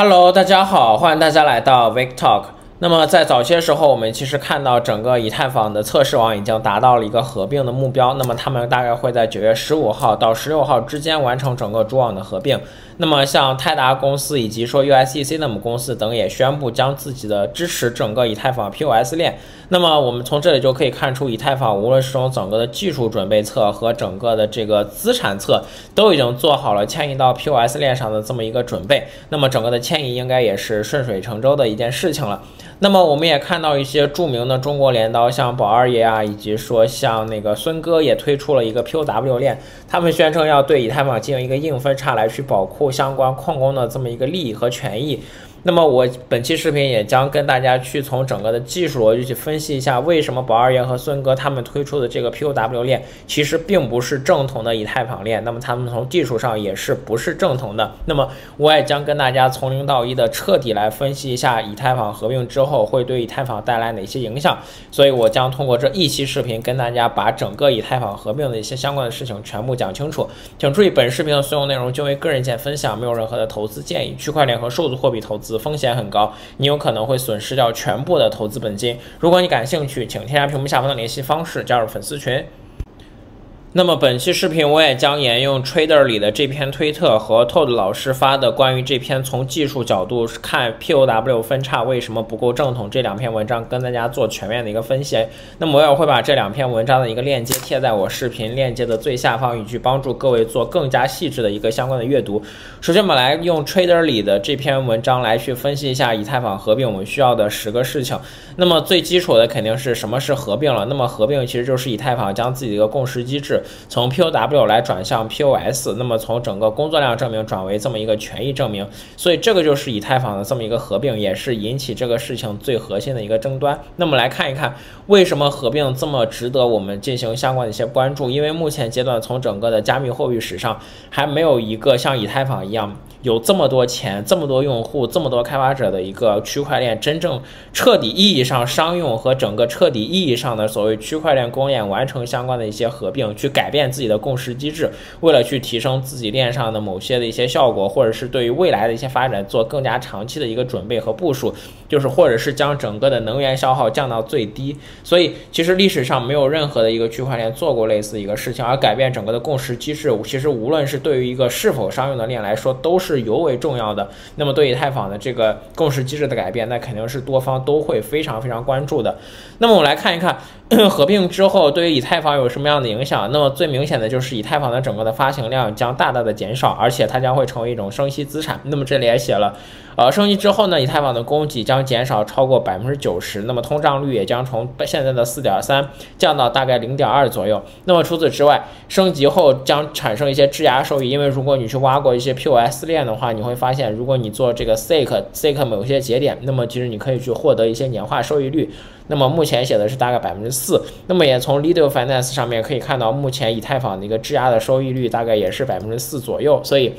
Hello，大家好，欢迎大家来到 VIK TALK。那么在早些时候，我们其实看到整个以太坊的测试网已经达到了一个合并的目标。那么他们大概会在九月十五号到十六号之间完成整个主网的合并。那么像泰达公司以及说 USDC 那么公司等也宣布将自己的支持整个以太坊 POS 链。那么我们从这里就可以看出，以太坊无论是从整个的技术准备侧和整个的这个资产侧，都已经做好了迁移到 POS 链上的这么一个准备。那么整个的迁移应该也是顺水成舟的一件事情了。那么我们也看到一些著名的中国镰刀，像宝二爷啊，以及说像那个孙哥也推出了一个 POW 链，他们宣称要对以太坊进行一个硬分叉来去保护相关矿工的这么一个利益和权益。那么我本期视频也将跟大家去从整个的技术逻辑去分析一下，为什么宝二爷和孙哥他们推出的这个 POW 链其实并不是正统的以太坊链，那么他们从技术上也是不是正统的。那么我也将跟大家从零到一的彻底来分析一下以太坊合并之后会对以太坊带来哪些影响。所以我将通过这一期视频跟大家把整个以太坊合并的一些相关的事情全部讲清楚。请注意，本视频的所有内容均为个人意见分享，没有任何的投资建议。区块链和数字货币投资。风险很高，你有可能会损失掉全部的投资本金。如果你感兴趣，请添加屏幕下方的联系方式加入粉丝群。那么本期视频我也将沿用 Trader 里的这篇推特和 Todd 老师发的关于这篇从技术角度看 POW 分叉为什么不够正统这两篇文章跟大家做全面的一个分析。那么我也会把这两篇文章的一个链接贴在我视频链接的最下方，以去帮助各位做更加细致的一个相关的阅读。首先我们来用 Trader 里的这篇文章来去分析一下以太坊合并我们需要的十个事情。那么最基础的肯定是什么是合并了？那么合并其实就是以太坊将自己的一个共识机制。从 POW 来转向 POS，那么从整个工作量证明转为这么一个权益证明，所以这个就是以太坊的这么一个合并，也是引起这个事情最核心的一个争端。那么来看一看，为什么合并这么值得我们进行相关的一些关注？因为目前阶段，从整个的加密货币史上，还没有一个像以太坊一样。有这么多钱，这么多用户，这么多开发者的一个区块链，真正彻底意义上商用和整个彻底意义上的所谓区块链公链完成相关的一些合并，去改变自己的共识机制，为了去提升自己链上的某些的一些效果，或者是对于未来的一些发展做更加长期的一个准备和部署，就是或者是将整个的能源消耗降到最低。所以其实历史上没有任何的一个区块链做过类似一个事情，而改变整个的共识机制，其实无论是对于一个是否商用的链来说，都是。尤为重要的。那么对以太坊的这个共识机制的改变，那肯定是多方都会非常非常关注的。那么我们来看一看 合并之后对于以太坊有什么样的影响。那么最明显的就是以太坊的整个的发行量将大大的减少，而且它将会成为一种生息资产。那么这里也写了。呃，升级之后呢，以太坊的供给将减少超过百分之九十，那么通胀率也将从现在的四点三降到大概零点二左右。那么除此之外，升级后将产生一些质押收益，因为如果你去挖过一些 POS 链的话，你会发现，如果你做这个 SEK SEK 某些节点，那么其实你可以去获得一些年化收益率。那么目前写的是大概百分之四，那么也从 Lido Finance 上面可以看到，目前以太坊的一个质押的收益率大概也是百分之四左右，所以。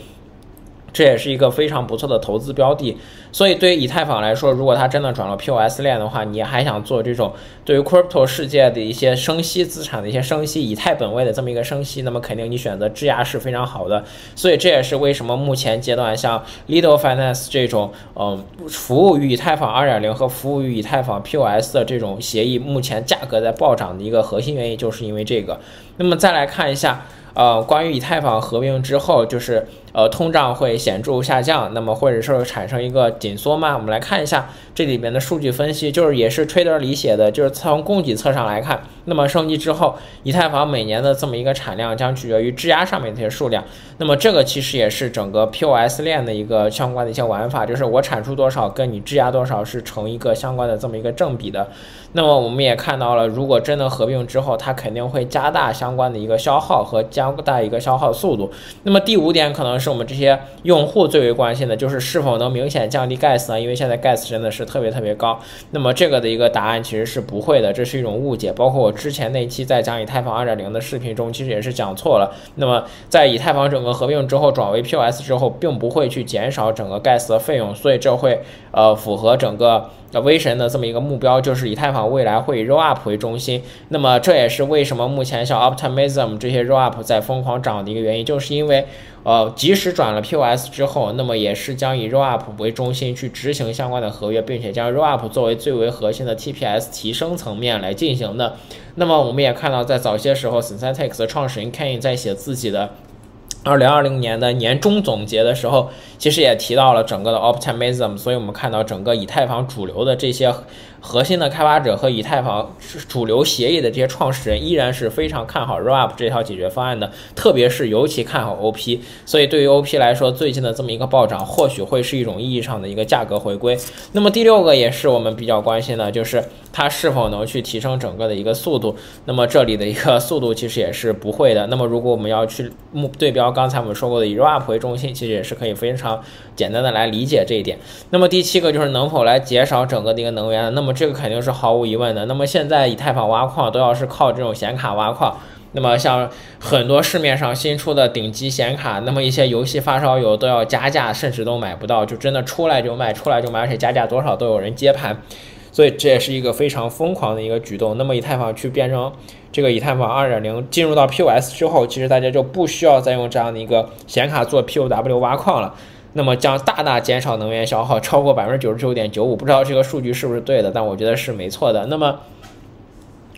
这也是一个非常不错的投资标的，所以对于以太坊来说，如果它真的转了 POS 链的话，你还想做这种对于 Crypto 世界的一些生息资产的一些生息以太本位的这么一个生息，那么肯定你选择质押是非常好的。所以这也是为什么目前阶段像 Lido Finance 这种，嗯，服务于以太坊2.0和服务于以太坊 POS 的这种协议，目前价格在暴涨的一个核心原因，就是因为这个。那么再来看一下。呃，关于以太坊合并之后，就是呃通胀会显著下降，那么或者是产生一个紧缩吗？我们来看一下这里边的数据分析，就是也是 Trader 里写的，就是从供给侧上来看，那么升级之后，以太坊每年的这么一个产量将取决于质押上面这些数量，那么这个其实也是整个 POS 链的一个相关的一些玩法，就是我产出多少跟你质押多少是成一个相关的这么一个正比的。那么我们也看到了，如果真的合并之后，它肯定会加大相关的一个消耗和加大一个消耗速度。那么第五点可能是我们这些用户最为关心的，就是是否能明显降低 gas 呢？因为现在 gas 真的是特别特别高。那么这个的一个答案其实是不会的，这是一种误解。包括我之前那期在讲以太坊2.0的视频中，其实也是讲错了。那么在以太坊整个合并之后转为 POS 之后，并不会去减少整个 gas 的费用，所以这会呃符合整个威神的这么一个目标，就是以太坊。未来会以 rollup 为中心。那么这也是为什么目前像 Optimism 这些 rollup 在疯狂涨的一个原因，就是因为。呃，即使转了 POS 之后，那么也是将以 Rollup 为中心去执行相关的合约，并且将 Rollup 作为最为核心的 TPS 提升层面来进行的。那么我们也看到，在早些时候，Synthetics 的创始人 Ken 在写自己的。二零二零年的年终总结的时候，其实也提到了整个的 optimism，所以我们看到整个以太坊主流的这些核心的开发者和以太坊主流协议的这些创始人依然是非常看好 rollup 这套解决方案的，特别是尤其看好 OP。所以对于 OP 来说，最近的这么一个暴涨，或许会是一种意义上的一个价格回归。那么第六个也是我们比较关心的，就是它是否能去提升整个的一个速度。那么这里的一个速度其实也是不会的。那么如果我们要去目对标。刚才我们说过的以 Rop 为中心，其实也是可以非常简单的来理解这一点。那么第七个就是能否来减少整个的一个能源，那么这个肯定是毫无疑问的。那么现在以太坊挖矿都要是靠这种显卡挖矿，那么像很多市面上新出的顶级显卡，那么一些游戏发烧友都要加价，甚至都买不到，就真的出来就卖，出来就卖，而且加价多少都有人接盘。所以这也是一个非常疯狂的一个举动。那么以太坊去变成这个以太坊二点零进入到 POS 之后，其实大家就不需要再用这样的一个显卡做 POW 挖矿了，那么将大大减少能源消耗，超过百分之九十九点九五。不知道这个数据是不是对的，但我觉得是没错的。那么。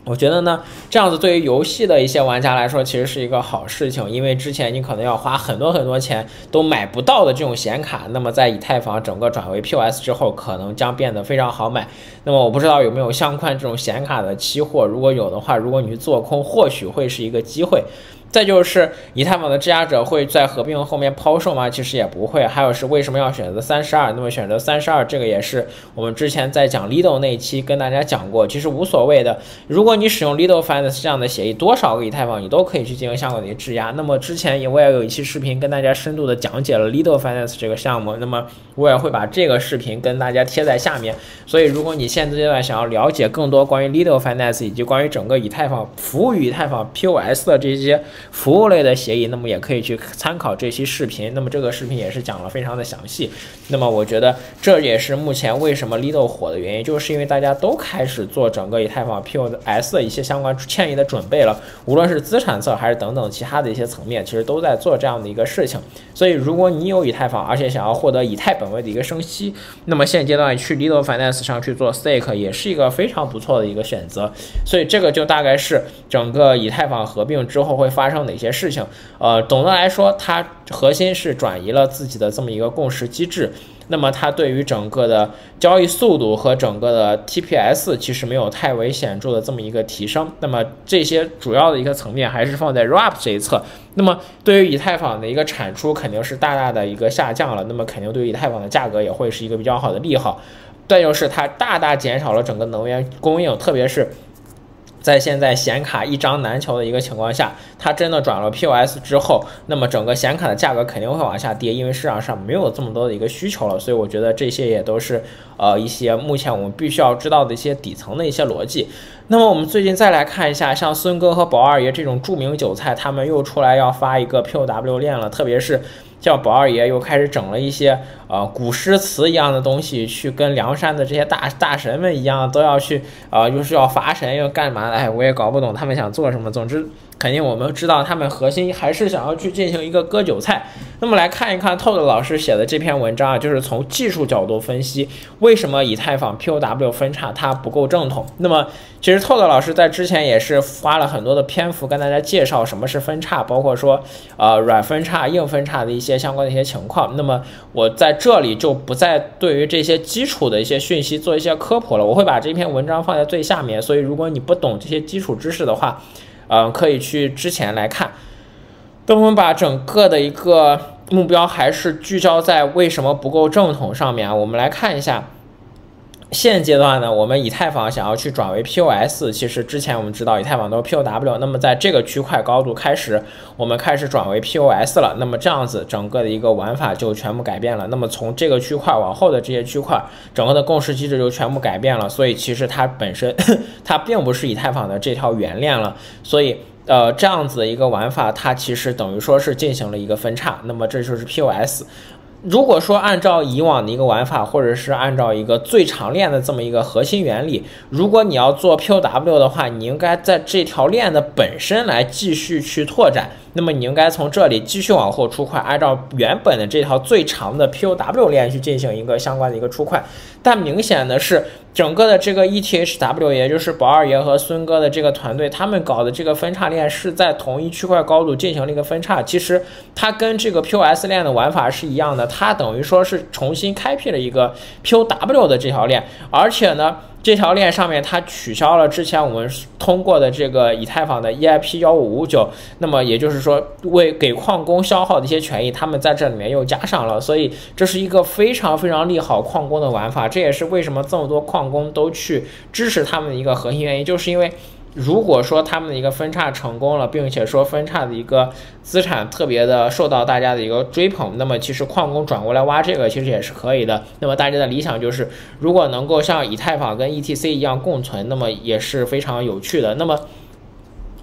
我觉得呢，这样子对于游戏的一些玩家来说，其实是一个好事情，因为之前你可能要花很多很多钱都买不到的这种显卡，那么在以太坊整个转为 POS 之后，可能将变得非常好买。那么我不知道有没有相关这种显卡的期货，如果有的话，如果你去做空，或许会是一个机会。再就是以太坊的质押者会在合并后面抛售吗？其实也不会。还有是为什么要选择三十二？那么选择三十二，这个也是我们之前在讲 Lido 那一期跟大家讲过，其实无所谓的。如果你使用 Lido Finance 这样的协议，多少个以太坊你都可以去进行相关的质押。那么之前也我也有一期视频跟大家深度的讲解了 Lido Finance 这个项目，那么我也会把这个视频跟大家贴在下面。所以如果你现阶段想要了解更多关于 Lido Finance 以及关于整个以太坊服务于以太坊 POS 的这些。服务类的协议，那么也可以去参考这期视频。那么这个视频也是讲了非常的详细。那么我觉得这也是目前为什么 Lido 火的原因，就是因为大家都开始做整个以太坊 POS 的一些相关迁移的准备了，无论是资产侧还是等等其他的一些层面，其实都在做这样的一个事情。所以如果你有以太坊，而且想要获得以太本位的一个生息，那么现阶段去 Lido Finance 上去做 Stake 也是一个非常不错的一个选择。所以这个就大概是整个以太坊合并之后会发生。哪些事情？呃，总的来说，它核心是转移了自己的这么一个共识机制。那么，它对于整个的交易速度和整个的 TPS 其实没有太为显著的这么一个提升。那么，这些主要的一个层面还是放在 Rop 这一侧。那么，对于以太坊的一个产出肯定是大大的一个下降了。那么，肯定对于以太坊的价格也会是一个比较好的利好。再就是它大大减少了整个能源供应，特别是。在现在显卡一张难求的一个情况下，它真的转了 POS 之后，那么整个显卡的价格肯定会往下跌，因为市场上没有这么多的一个需求了。所以我觉得这些也都是呃一些目前我们必须要知道的一些底层的一些逻辑。那么我们最近再来看一下，像孙哥和宝二爷这种著名韭菜，他们又出来要发一个 POW 链了，特别是。叫宝二爷又开始整了一些呃古诗词一样的东西，去跟梁山的这些大大神们一样，都要去啊，又是要罚神，又干嘛的？哎，我也搞不懂他们想做什么。总之。肯定我们知道，他们核心还是想要去进行一个割韭菜。那么来看一看透的老师写的这篇文章啊，就是从技术角度分析为什么以太坊 POW 分叉它不够正统。那么其实透的老师在之前也是花了很多的篇幅跟大家介绍什么是分叉，包括说呃软分叉、硬分叉的一些相关的一些情况。那么我在这里就不再对于这些基础的一些讯息做一些科普了，我会把这篇文章放在最下面。所以如果你不懂这些基础知识的话，嗯，可以去之前来看。那我们把整个的一个目标还是聚焦在为什么不够正统上面，我们来看一下。现阶段呢，我们以太坊想要去转为 POS，其实之前我们知道以太坊都是 POW，那么在这个区块高度开始，我们开始转为 POS 了，那么这样子整个的一个玩法就全部改变了。那么从这个区块往后的这些区块，整个的共识机制就全部改变了。所以其实它本身 它并不是以太坊的这条原链了。所以呃这样子的一个玩法，它其实等于说是进行了一个分叉。那么这就是 POS。如果说按照以往的一个玩法，或者是按照一个最长链的这么一个核心原理，如果你要做 POW 的话，你应该在这条链的本身来继续去拓展。那么你应该从这里继续往后出块，按照原本的这条最长的 POW 链去进行一个相关的一个出块。但明显的是，整个的这个 ETHW，也就是宝二爷和孙哥的这个团队，他们搞的这个分叉链是在同一区块高度进行了一个分叉。其实它跟这个 POS 链的玩法是一样的。它等于说是重新开辟了一个 POW 的这条链，而且呢，这条链上面它取消了之前我们通过的这个以太坊的 EIP 幺五五九，那么也就是说为给矿工消耗的一些权益，他们在这里面又加上了，所以这是一个非常非常利好矿工的玩法，这也是为什么这么多矿工都去支持他们的一个核心原因，就是因为。如果说他们的一个分叉成功了，并且说分叉的一个资产特别的受到大家的一个追捧，那么其实矿工转过来挖这个其实也是可以的。那么大家的理想就是，如果能够像以太坊跟 ETC 一样共存，那么也是非常有趣的。那么。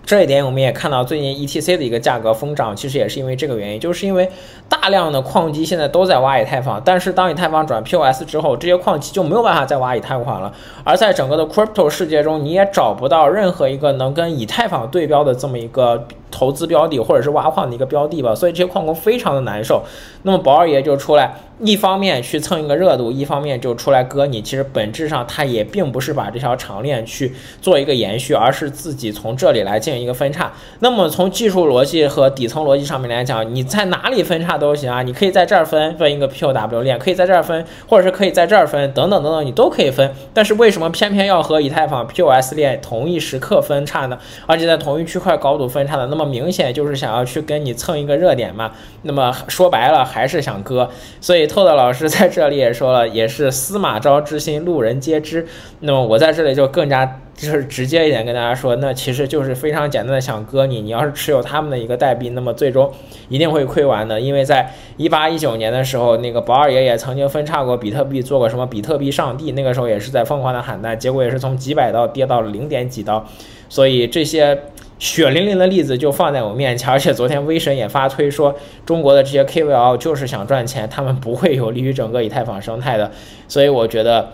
这一点我们也看到，最近 ETC 的一个价格疯涨，其实也是因为这个原因，就是因为大量的矿机现在都在挖以太坊，但是当以太坊转 POS 之后，这些矿机就没有办法再挖以太坊了。而在整个的 Crypto 世界中，你也找不到任何一个能跟以太坊对标的这么一个投资标的，或者是挖矿的一个标的吧，所以这些矿工非常的难受。那么宝二爷就出来。一方面去蹭一个热度，一方面就出来割你。其实本质上他也并不是把这条长链去做一个延续，而是自己从这里来进一个分叉。那么从技术逻辑和底层逻辑上面来讲，你在哪里分叉都行啊，你可以在这儿分分一个 POW 链，可以在这儿分，或者是可以在这儿分，等等等等，你都可以分。但是为什么偏偏要和以太坊 POS 链同一时刻分叉呢？而且在同一区块高度分叉的，那么明显就是想要去跟你蹭一个热点嘛。那么说白了还是想割，所以。透的老师在这里也说了，也是司马昭之心，路人皆知。那么我在这里就更加就是直接一点跟大家说，那其实就是非常简单的想割你。你要是持有他们的一个代币，那么最终一定会亏完的。因为在一八一九年的时候，那个保二爷也曾经分叉过比特币，做过什么比特币上帝，那个时候也是在疯狂的喊单，结果也是从几百刀跌到了零点几刀。所以这些。血淋淋的例子就放在我面前，而且昨天威神也发推说，中国的这些 KOL 就是想赚钱，他们不会有利于整个以太坊生态的，所以我觉得。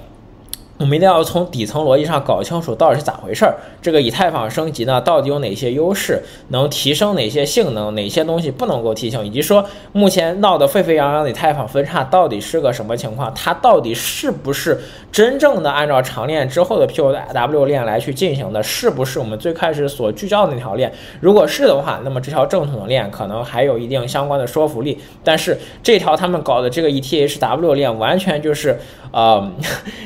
我们一定要从底层逻辑上搞清楚到底是咋回事儿。这个以太坊升级呢，到底有哪些优势，能提升哪些性能，哪些东西不能够提升，以及说目前闹得沸沸扬扬的以太坊分叉到底是个什么情况？它到底是不是真正的按照长链之后的 POW 链来去进行的？是不是我们最开始所聚焦的那条链？如果是的话，那么这条正统的链可能还有一定相关的说服力。但是这条他们搞的这个 ETHW 链，完全就是呃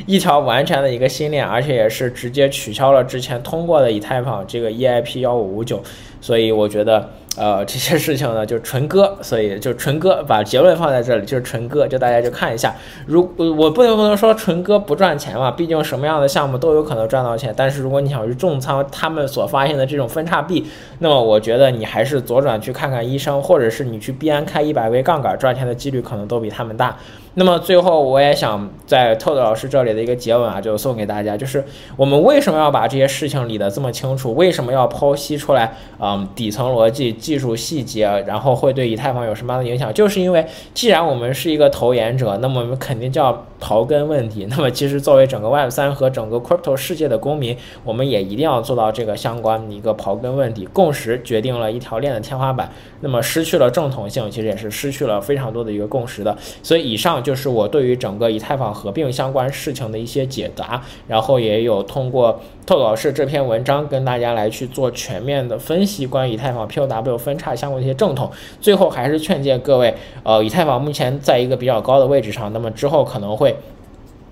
一条完。完全的一个新链，而且也是直接取消了之前通过的以太坊这个 EIP 幺五五九，所以我觉得。呃，这些事情呢就纯割，所以就纯割，把结论放在这里就是纯割，就大家就看一下。如我不能不能说纯割不赚钱嘛，毕竟什么样的项目都有可能赚到钱。但是如果你想去重仓他们所发现的这种分叉币，那么我觉得你还是左转去看看医生，或者是你去币安开一百倍杠杆赚钱的几率可能都比他们大。那么最后我也想在透透老师这里的一个结尾啊，就送给大家，就是我们为什么要把这些事情理得这么清楚？为什么要剖析出来啊？嗯，底层逻辑。技术细节，然后会对以太坊有什么样的影响？就是因为既然我们是一个投研者，那么我们肯定就要刨根问底。那么其实作为整个 Web 三和整个 Crypto 世界的公民，我们也一定要做到这个相关的一个刨根问底。共识决定了一条链的天花板，那么失去了正统性，其实也是失去了非常多的一个共识的。所以以上就是我对于整个以太坊合并相关事情的一些解答，然后也有通过。透老师这篇文章跟大家来去做全面的分析，关于以太坊 POW 分叉相关的一些正统。最后还是劝诫各位，呃，以太坊目前在一个比较高的位置上，那么之后可能会。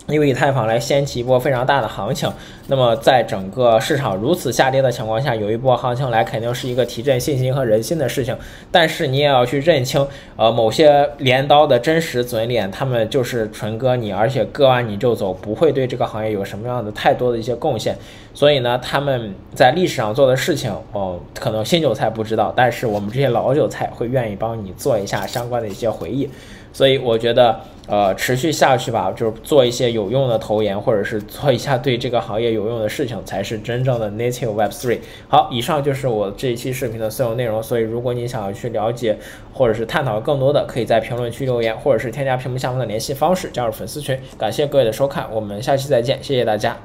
因为以太坊来掀起一波非常大的行情，那么在整个市场如此下跌的情况下，有一波行情来肯定是一个提振信心和人心的事情。但是你也要去认清，呃，某些镰刀的真实嘴脸，他们就是纯割你，而且割完你就走，不会对这个行业有什么样的太多的一些贡献。所以呢，他们在历史上做的事情，哦，可能新韭菜不知道，但是我们这些老韭菜会愿意帮你做一下相关的一些回忆。所以我觉得，呃，持续下去吧，就是做一些有用的投研，或者是做一下对这个行业有用的事情，才是真正的 native Web three。好，以上就是我这一期视频的所有内容。所以，如果你想要去了解或者是探讨更多的，可以在评论区留言，或者是添加屏幕下方的联系方式加入粉丝群。感谢各位的收看，我们下期再见，谢谢大家。